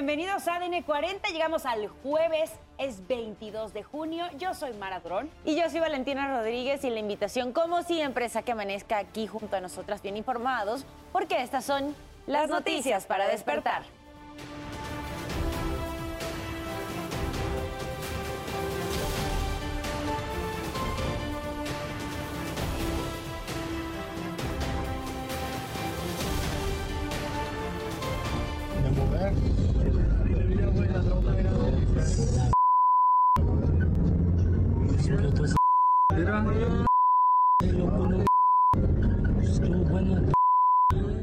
bienvenidos a ADN 40. Llegamos al jueves, es 22 de junio. Yo soy Mara Durón. Y yo soy Valentina Rodríguez y la invitación, como siempre, es a que amanezca aquí junto a nosotras bien informados, porque estas son las noticias para despertar.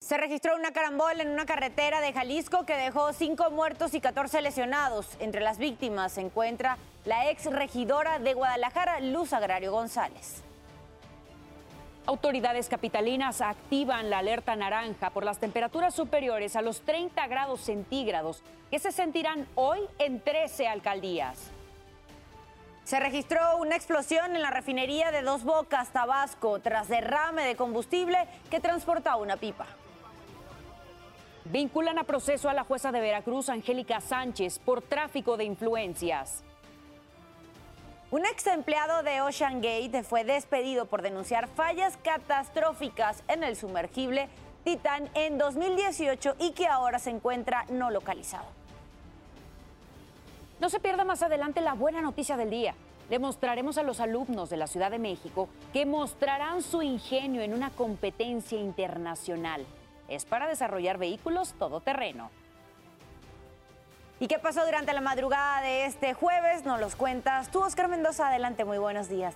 Se registró una carambola en una carretera de Jalisco que dejó cinco muertos y 14 lesionados. Entre las víctimas se encuentra la ex regidora de Guadalajara, Luz Agrario González. Autoridades capitalinas activan la alerta naranja por las temperaturas superiores a los 30 grados centígrados que se sentirán hoy en 13 alcaldías. Se registró una explosión en la refinería de Dos Bocas, Tabasco, tras derrame de combustible que transportaba una pipa. Vinculan a proceso a la jueza de Veracruz, Angélica Sánchez, por tráfico de influencias. Un ex empleado de Ocean Gate fue despedido por denunciar fallas catastróficas en el sumergible Titan en 2018 y que ahora se encuentra no localizado. No se pierda más adelante la buena noticia del día. Le mostraremos a los alumnos de la Ciudad de México que mostrarán su ingenio en una competencia internacional. Es para desarrollar vehículos todoterreno. ¿Y qué pasó durante la madrugada de este jueves? Nos los cuentas tú, Oscar Mendoza. Adelante, muy buenos días.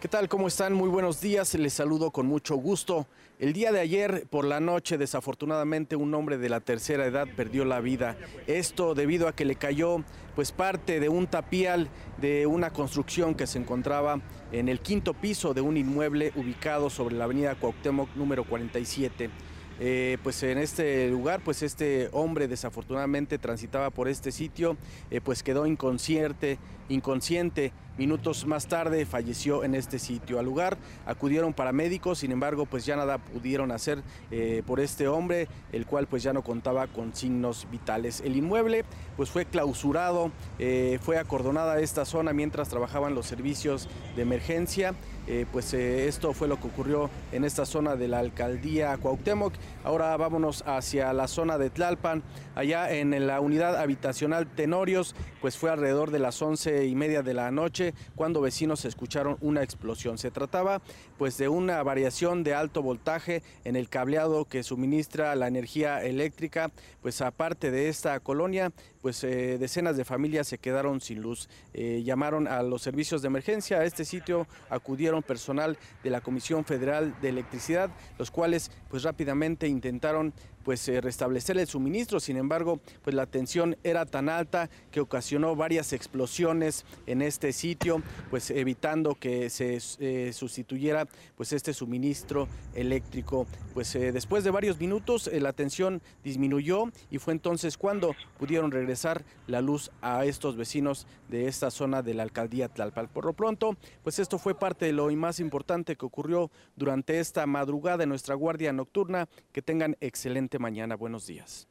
¿Qué tal? ¿Cómo están? Muy buenos días. Les saludo con mucho gusto. El día de ayer, por la noche, desafortunadamente, un hombre de la tercera edad perdió la vida. Esto debido a que le cayó pues parte de un tapial de una construcción que se encontraba en el quinto piso de un inmueble ubicado sobre la avenida Cuauhtémoc número 47. Eh, pues en este lugar, pues este hombre desafortunadamente transitaba por este sitio, eh, pues quedó inconsciente, inconsciente. Minutos más tarde falleció en este sitio. Al lugar acudieron paramédicos, sin embargo, pues ya nada pudieron hacer eh, por este hombre, el cual pues ya no contaba con signos vitales. El inmueble pues fue clausurado, fue acordonada esta zona mientras trabajaban los servicios de emergencia. pues esto fue lo que ocurrió en esta zona de la alcaldía Cuauhtémoc. Ahora vámonos hacia la zona de Tlalpan, allá en la unidad habitacional Tenorios, pues fue alrededor de las y media de la noche cuando vecinos escucharon una explosión. Se trataba pues de una variación de alto voltaje en el cableado que suministra la energía eléctrica, pues aparte de esta colonia, pues eh, decenas de familias se quedaron sin luz. Eh, llamaron a los servicios de emergencia, a este sitio acudieron personal de la Comisión Federal de Electricidad, los cuales pues rápidamente intentaron pues eh, restablecer el suministro. Sin embargo, pues la tensión era tan alta que ocasionó varias explosiones en este sitio, pues evitando que se eh, sustituyera pues este suministro eléctrico. Pues eh, después de varios minutos la tensión disminuyó y fue entonces cuando pudieron regresar la luz a estos vecinos de esta zona de la alcaldía Tlalpal. Por lo pronto, pues esto fue parte de lo más importante que ocurrió durante esta madrugada en nuestra guardia nocturna. Que tengan excelente mañana. Buenos días.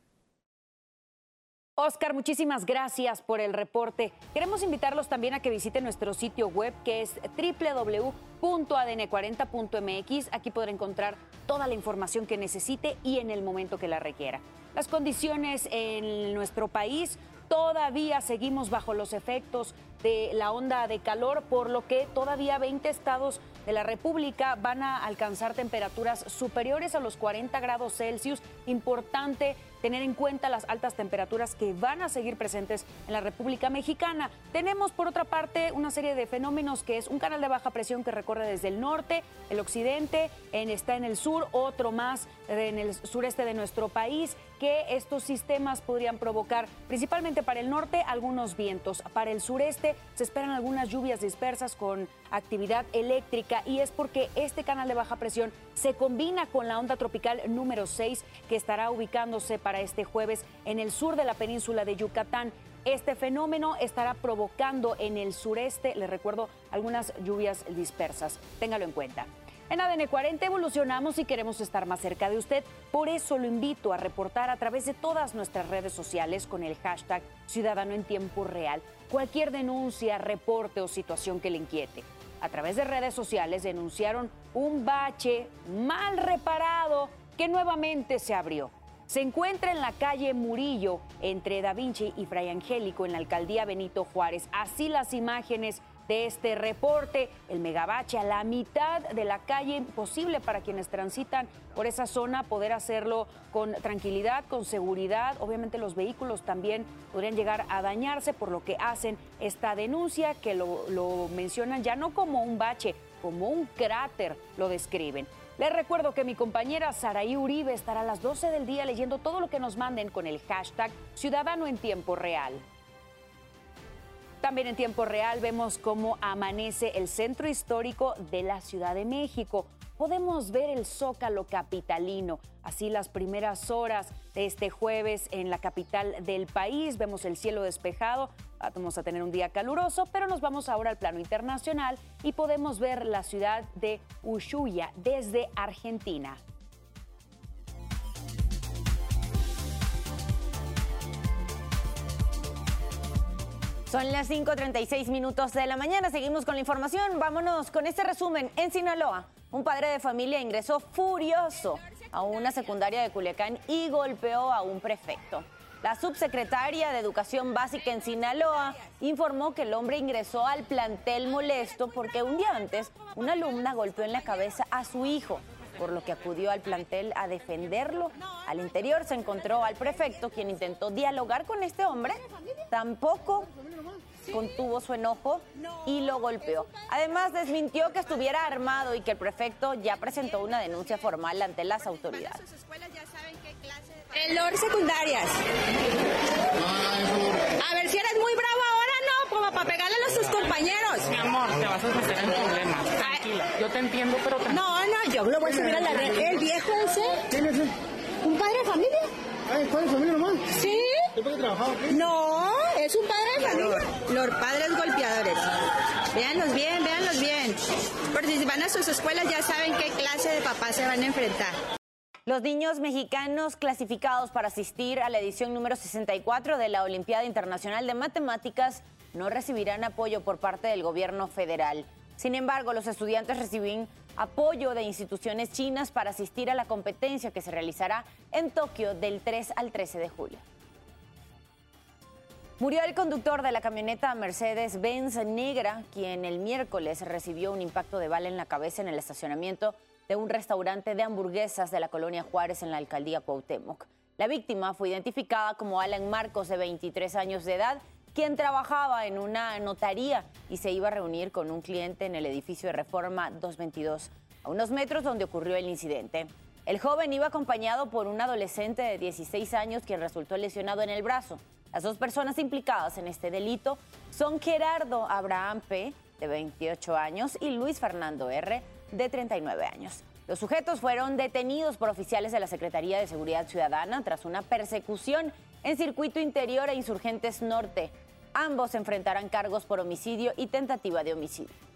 Oscar, muchísimas gracias por el reporte. Queremos invitarlos también a que visiten nuestro sitio web que es www.adn40.mx. Aquí podrá encontrar toda la información que necesite y en el momento que la requiera. Las condiciones en nuestro país todavía seguimos bajo los efectos de la onda de calor, por lo que todavía 20 estados de la República van a alcanzar temperaturas superiores a los 40 grados Celsius. Importante tener en cuenta las altas temperaturas que van a seguir presentes en la República Mexicana. Tenemos, por otra parte, una serie de fenómenos que es un canal de baja presión que recorre desde el norte, el occidente, en, está en el sur, otro más en el sureste de nuestro país, que estos sistemas podrían provocar, principalmente para el norte, algunos vientos. Para el sureste se esperan algunas lluvias dispersas con actividad eléctrica y es porque este canal de baja presión se combina con la onda tropical número 6 que estará ubicándose para este jueves en el sur de la península de Yucatán. Este fenómeno estará provocando en el sureste, les recuerdo, algunas lluvias dispersas. Téngalo en cuenta. En ADN 40 evolucionamos y queremos estar más cerca de usted. Por eso lo invito a reportar a través de todas nuestras redes sociales con el hashtag Ciudadano en Tiempo Real cualquier denuncia, reporte o situación que le inquiete. A través de redes sociales denunciaron un bache mal reparado que nuevamente se abrió. Se encuentra en la calle Murillo, entre Da Vinci y Fray Angélico, en la alcaldía Benito Juárez. Así las imágenes de este reporte. El megabache a la mitad de la calle, imposible para quienes transitan por esa zona poder hacerlo con tranquilidad, con seguridad. Obviamente los vehículos también podrían llegar a dañarse, por lo que hacen esta denuncia que lo, mencionan ya no como un bache, como un cráter, lo describen. Les recuerdo que mi compañera Saraí Uribe estará a las 12 del día leyendo todo lo que nos manden con el hashtag Ciudadano en Tiempo Real. También en tiempo real vemos cómo amanece el centro histórico de la Ciudad de México. Podemos ver el zócalo capitalino, así las primeras horas de este jueves en la capital del país. Vemos el cielo despejado, vamos a tener un día caluroso, pero nos vamos ahora al plano internacional y podemos ver la ciudad de Ushuaia desde Argentina. Son las 5.36 minutos de la mañana. Seguimos con la información. Vámonos con este resumen. En Sinaloa, un padre de familia ingresó furioso a una secundaria de Culiacán y golpeó a un prefecto. La subsecretaria de Educación Básica en Sinaloa informó que el hombre ingresó al plantel molesto porque un día antes una alumna golpeó en la cabeza a su hijo, por lo que acudió al plantel a defenderlo. Al interior se encontró al prefecto, quien intentó dialogar con este hombre. Tampoco contuvo su enojo y lo golpeó. Además, desmintió que estuviera armado y que el prefecto ya presentó una denuncia formal ante las autoridades. En LOR secundarias. A ver si eres muy bravo ahora, no, como para pegarle a sus compañeros. Mi amor, te vas a meter en problemas. Tranquila. Yo te entiendo, pero tranquila. No, no, yo lo voy a subir a la red. ¿El viejo ese? ¿Quién es ese? ¿Un padre de familia? ¿Es padre de familia nomás? Sí. No, es un padre de familia. Los padres golpeadores. Véanlos bien, véanlos bien. Porque si van a sus escuelas ya saben qué clase de papás se van a enfrentar. Los niños mexicanos clasificados para asistir a la edición número 64 de la Olimpiada Internacional de Matemáticas no recibirán apoyo por parte del gobierno federal. Sin embargo, los estudiantes reciben apoyo de instituciones chinas para asistir a la competencia que se realizará en Tokio del 3 al 13 de julio. Murió el conductor de la camioneta Mercedes-Benz negra, quien el miércoles recibió un impacto de bala en la cabeza en el estacionamiento de un restaurante de hamburguesas de la colonia Juárez en la alcaldía Cuauhtémoc. La víctima fue identificada como Alan Marcos, de 23 años de edad, quien trabajaba en una notaría y se iba a reunir con un cliente en el edificio de Reforma 222, a unos metros donde ocurrió el incidente. El joven iba acompañado por un adolescente de 16 años quien resultó lesionado en el brazo. Las dos personas implicadas en este delito son Gerardo Abraham P., de 28 años, y Luis Fernando R., de 39 años. Los sujetos fueron detenidos por oficiales de la Secretaría de Seguridad Ciudadana tras una persecución en circuito interior e insurgentes norte. Ambos enfrentarán cargos por homicidio y tentativa de homicidio.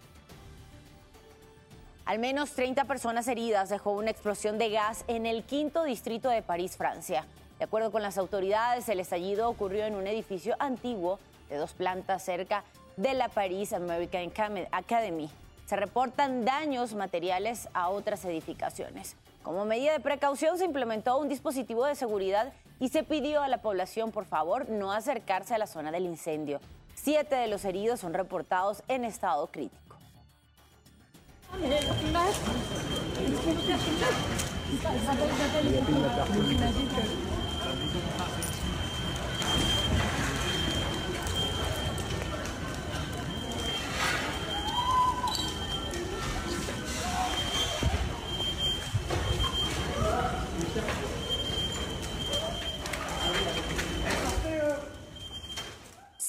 Al menos 30 personas heridas dejó una explosión de gas en el quinto distrito de París, Francia. De acuerdo con las autoridades, el estallido ocurrió en un edificio antiguo de dos plantas cerca de la Paris American Academy. Se reportan daños materiales a otras edificaciones. Como medida de precaución se implementó un dispositivo de seguridad y se pidió a la población, por favor, no acercarse a la zona del incendio. Siete de los heridos son reportados en estado crítico.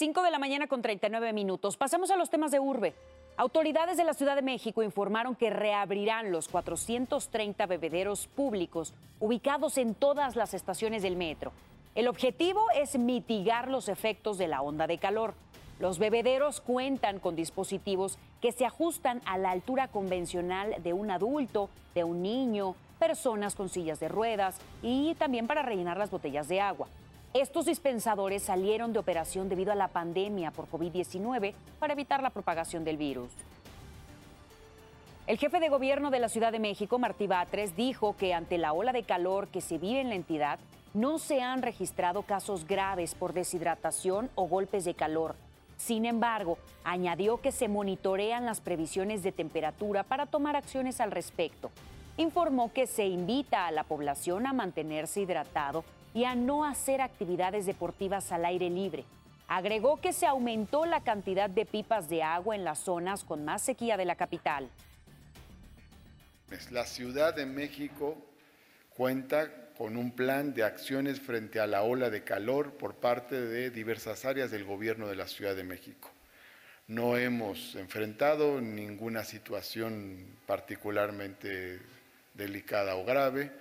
5 de la mañana con 39 minutos. Pasamos a los temas de urbe. Autoridades de la Ciudad de México informaron que reabrirán los 430 bebederos públicos ubicados en todas las estaciones del metro. El objetivo es mitigar los efectos de la onda de calor. Los bebederos cuentan con dispositivos que se ajustan a la altura convencional de un adulto, de un niño, personas con sillas de ruedas y también para rellenar las botellas de agua. Estos dispensadores salieron de operación debido a la pandemia por COVID-19 para evitar la propagación del virus. El jefe de gobierno de la Ciudad de México, Martí Batres, dijo que ante la ola de calor que se vive en la entidad, no se han registrado casos graves por deshidratación o golpes de calor. Sin embargo, añadió que se monitorean las previsiones de temperatura para tomar acciones al respecto. Informó que se invita a la población a mantenerse hidratado y a no hacer actividades deportivas al aire libre. Agregó que se aumentó la cantidad de pipas de agua en las zonas con más sequía de la capital. La Ciudad de México cuenta con un plan de acciones frente a la ola de calor por parte de diversas áreas del gobierno de la Ciudad de México. No hemos enfrentado ninguna situación particularmente delicada o grave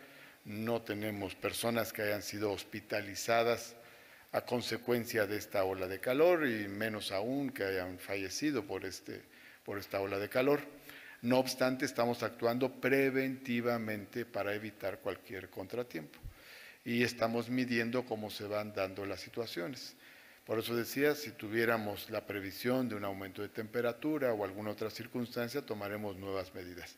no tenemos personas que hayan sido hospitalizadas a consecuencia de esta ola de calor y menos aún que hayan fallecido por, este, por esta ola de calor. No obstante, estamos actuando preventivamente para evitar cualquier contratiempo y estamos midiendo cómo se van dando las situaciones. Por eso decía, si tuviéramos la previsión de un aumento de temperatura o alguna otra circunstancia, tomaremos nuevas medidas.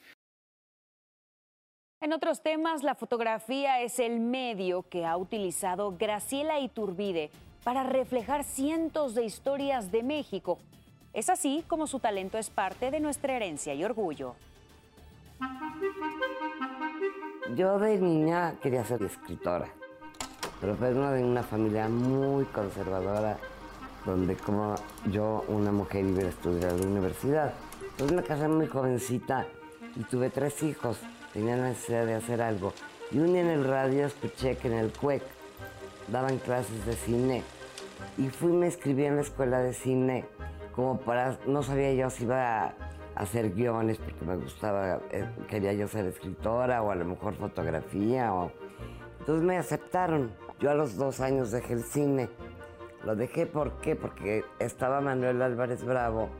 En otros temas, la fotografía es el medio que ha utilizado Graciela Iturbide para reflejar cientos de historias de México. Es así como su talento es parte de nuestra herencia y orgullo. Yo de niña quería ser escritora, pero vengo de una familia muy conservadora, donde como yo, una mujer, iba a estudiar a la universidad. Entonces me casé muy jovencita y tuve tres hijos tenía necesidad de hacer algo. Y un día en el radio escuché que en el CUEC daban clases de cine. Y fui, me inscribí en la escuela de cine, como para, no sabía yo si iba a hacer guiones, porque me gustaba, eh, quería yo ser escritora o a lo mejor fotografía. O... Entonces me aceptaron. Yo a los dos años dejé el cine. Lo dejé, ¿por qué? Porque estaba Manuel Álvarez Bravo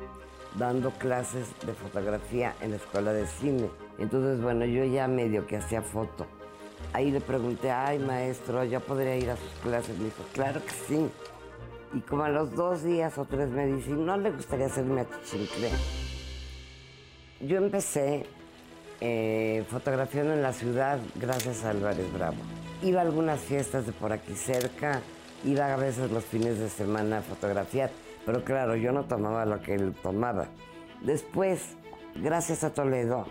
dando clases de fotografía en la escuela de cine. Entonces, bueno, yo ya medio que hacía foto. Ahí le pregunté, ay maestro, ¿ya podría ir a sus clases? Me dijo, claro que sí. Y como a los dos días o tres me dice, ¿no le gustaría hacerme a Chichincle? Yo empecé eh, fotografiando en la ciudad gracias a Álvarez Bravo. Iba a algunas fiestas de por aquí cerca, iba a veces los fines de semana a fotografiar, pero claro, yo no tomaba lo que él tomaba. Después, gracias a Toledo,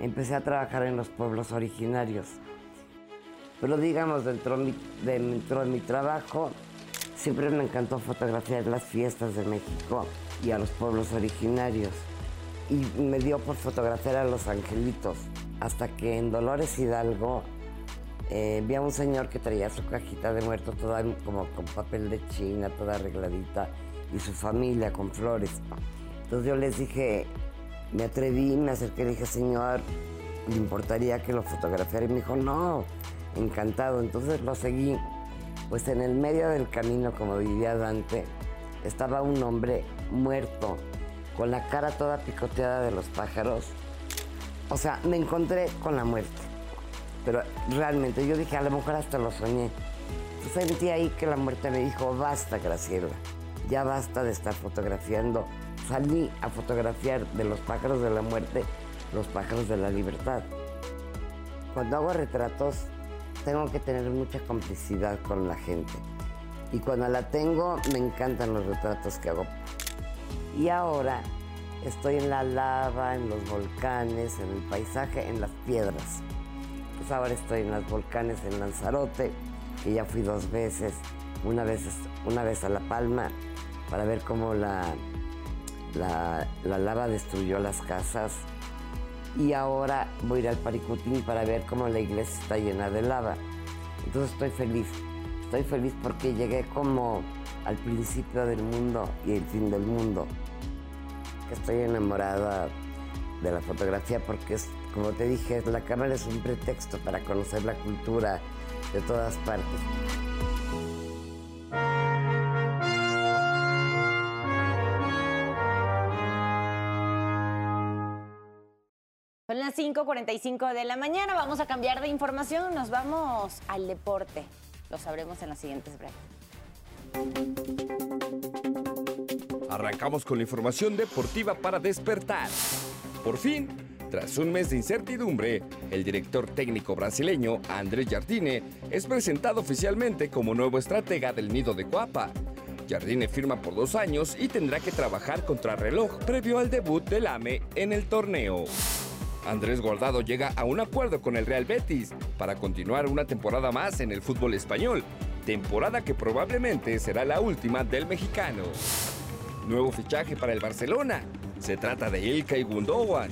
empecé a trabajar en los pueblos originarios. Pero digamos, dentro de mi, trabajo, siempre me encantó fotografiar las fiestas de México y a los pueblos originarios. Y me dio por fotografiar a los angelitos, hasta que en Dolores Hidalgo eh, vi a un señor que traía su cajita de muerto toda como con papel de china, toda arregladita, y su familia con flores. Entonces yo les dije, me atreví, me acerqué y dije, señor, ¿le importaría que lo fotografiara? Y me dijo, no, encantado. Entonces lo seguí. Pues en el medio del camino, como diría Dante, estaba un hombre muerto, con la cara toda picoteada de los pájaros. O sea, me encontré con la muerte. Pero realmente yo dije, a lo mejor hasta lo soñé. sentí ahí que la muerte me dijo, basta, Graciela, ya basta de estar fotografiando salí a fotografiar de los pájaros de la muerte los pájaros de la libertad. Cuando hago retratos tengo que tener mucha complicidad con la gente. Y cuando la tengo me encantan los retratos que hago. Y ahora estoy en la lava, en los volcanes, en el paisaje, en las piedras. Pues ahora estoy en los volcanes en Lanzarote, que ya fui dos veces, una vez, una vez a La Palma, para ver cómo la la, lava destruyó las casas y ahora voy a ir al Paricutín para ver cómo la iglesia está llena de lava. Entonces estoy feliz, estoy feliz porque llegué como al principio del mundo y el fin del mundo. Estoy enamorada de la fotografía porque es, como te dije, la cámara es un pretexto para conocer la cultura de todas partes. Las 5.45 de la mañana. Vamos a cambiar de información. Nos vamos al deporte. Lo sabremos en las siguientes breves. Arrancamos con la información deportiva para despertar. Por fin, tras un mes de incertidumbre, el director técnico brasileño Andrés Jardine es presentado oficialmente como nuevo estratega del Nido de Cuapa. Jardine firma por dos años y tendrá que trabajar contra reloj previo al debut del AME en el torneo. Andrés Guardado llega a un acuerdo con el Real Betis para continuar una temporada más en el fútbol español, temporada que probablemente será la última del mexicano. Nuevo fichaje para el Barcelona. Se trata de Ilkay Gundogan.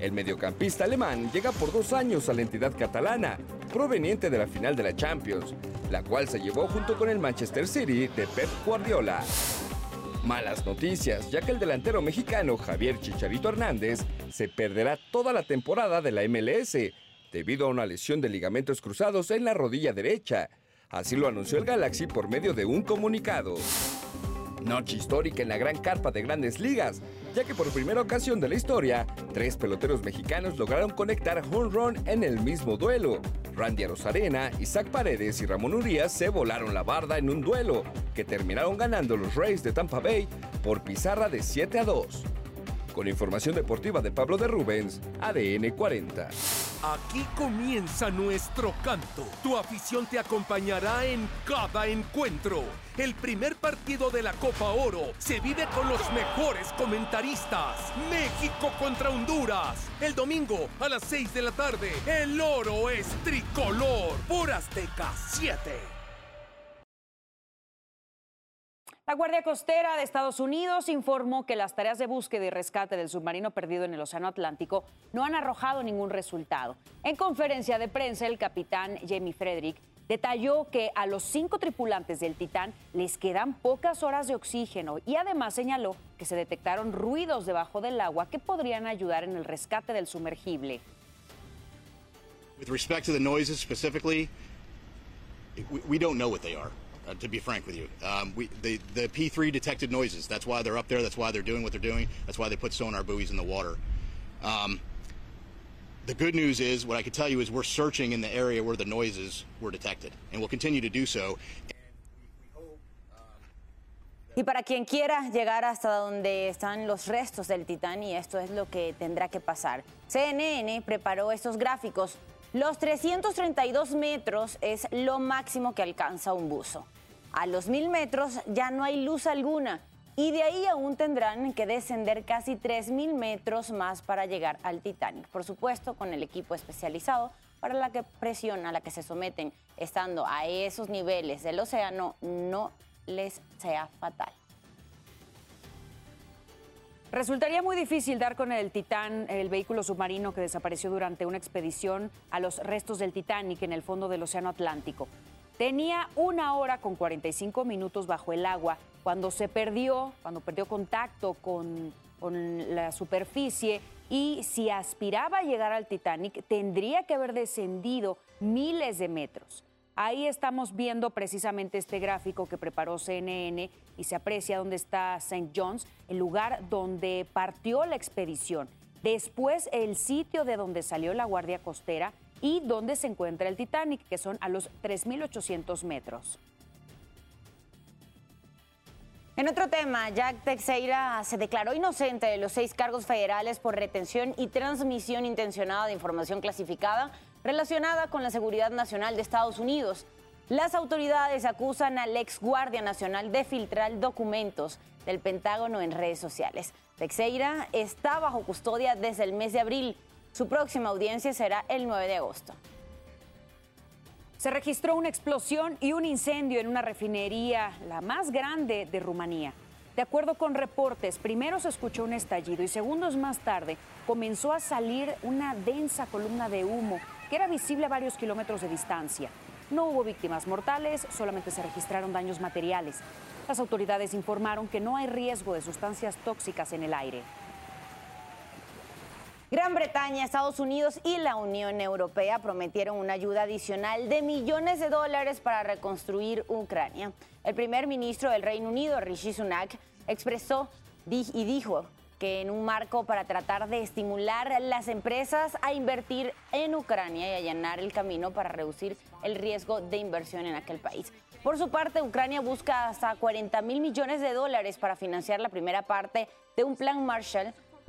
El mediocampista alemán llega por dos años a la entidad catalana, proveniente de la final de la Champions, la cual se llevó junto con el Manchester City de Pep Guardiola. Malas noticias, ya que el delantero mexicano Javier Chicharito Hernández se perderá toda la temporada de la MLS debido a una lesión de ligamentos cruzados en la rodilla derecha. Así lo anunció el Galaxy por medio de un comunicado. Noche histórica en la gran carpa de grandes ligas, ya que por primera ocasión de la historia, tres peloteros mexicanos lograron conectar home run en el mismo duelo. Randy Arozarena, Isaac Paredes y Ramón Urias se volaron la barda en un duelo, que terminaron ganando los Rays de Tampa Bay por pizarra de 7 a 2. Con información deportiva de Pablo de Rubens, ADN 40. Aquí comienza nuestro canto. Tu afición te acompañará en cada encuentro. El primer partido de la Copa Oro se vive con los mejores comentaristas. México contra Honduras. El domingo a las 6 de la tarde. El oro es tricolor por Azteca 7. La Guardia Costera de Estados Unidos informó que las tareas de búsqueda y rescate del submarino perdido en el Océano Atlántico no han arrojado ningún resultado. En conferencia de prensa, el capitán Jamie Frederick detalló que a los cinco tripulantes del Titán les quedan pocas horas de oxígeno y además señaló que se detectaron ruidos debajo del agua que podrían ayudar en el rescate del sumergible. With respect to the noises specifically, we, don't know what they are. Uh, to be frank with you, um, we, the, the P3 detected noises. That's why they're up there. That's why they're doing what they're doing. That's why they put sonar buoys in the water. Um, the good news is, what I can tell you is, we're searching in the area where the noises were detected, and we'll continue to do so. Y para quien quiera llegar hasta donde están los restos del Titán, y esto es lo que tendrá que pasar. CNN preparó estos gráficos. Los 332 metros es lo máximo que alcanza un buzo. A los 1000 metros ya no hay luz alguna y de ahí aún tendrán que descender casi 3000 metros más para llegar al Titanic. Por supuesto, con el equipo especializado para la que presión a la que se someten estando a esos niveles del océano no les sea fatal. Resultaría muy difícil dar con el Titán, el vehículo submarino que desapareció durante una expedición a los restos del Titanic en el fondo del Océano Atlántico. Tenía una hora con 45 minutos bajo el agua cuando se perdió, cuando perdió contacto con, con la superficie y si aspiraba a llegar al Titanic tendría que haber descendido miles de metros. Ahí estamos viendo precisamente este gráfico que preparó CNN y se aprecia dónde está St. John's, el lugar donde partió la expedición. Después el sitio de donde salió la Guardia Costera y donde se encuentra el Titanic, que son a los 3.800 metros. En otro tema, Jack Teixeira se declaró inocente de los seis cargos federales por retención y transmisión intencionada de información clasificada relacionada con la seguridad nacional de Estados Unidos. Las autoridades acusan al ex guardia nacional de filtrar documentos del Pentágono en redes sociales. Teixeira está bajo custodia desde el mes de abril. Su próxima audiencia será el 9 de agosto. Se registró una explosión y un incendio en una refinería, la más grande de Rumanía. De acuerdo con reportes, primero se escuchó un estallido y segundos más tarde comenzó a salir una densa columna de humo que era visible a varios kilómetros de distancia. No hubo víctimas mortales, solamente se registraron daños materiales. Las autoridades informaron que no hay riesgo de sustancias tóxicas en el aire. Gran Bretaña, Estados Unidos y la Unión Europea prometieron una ayuda adicional de millones de dólares para reconstruir Ucrania. El primer ministro del Reino Unido, Rishi Sunak, expresó y dijo que en un marco para tratar de estimular las empresas a invertir en Ucrania y allanar el camino para reducir el riesgo de inversión en aquel país. Por su parte, Ucrania busca hasta 40 mil millones de dólares para financiar la primera parte de un plan Marshall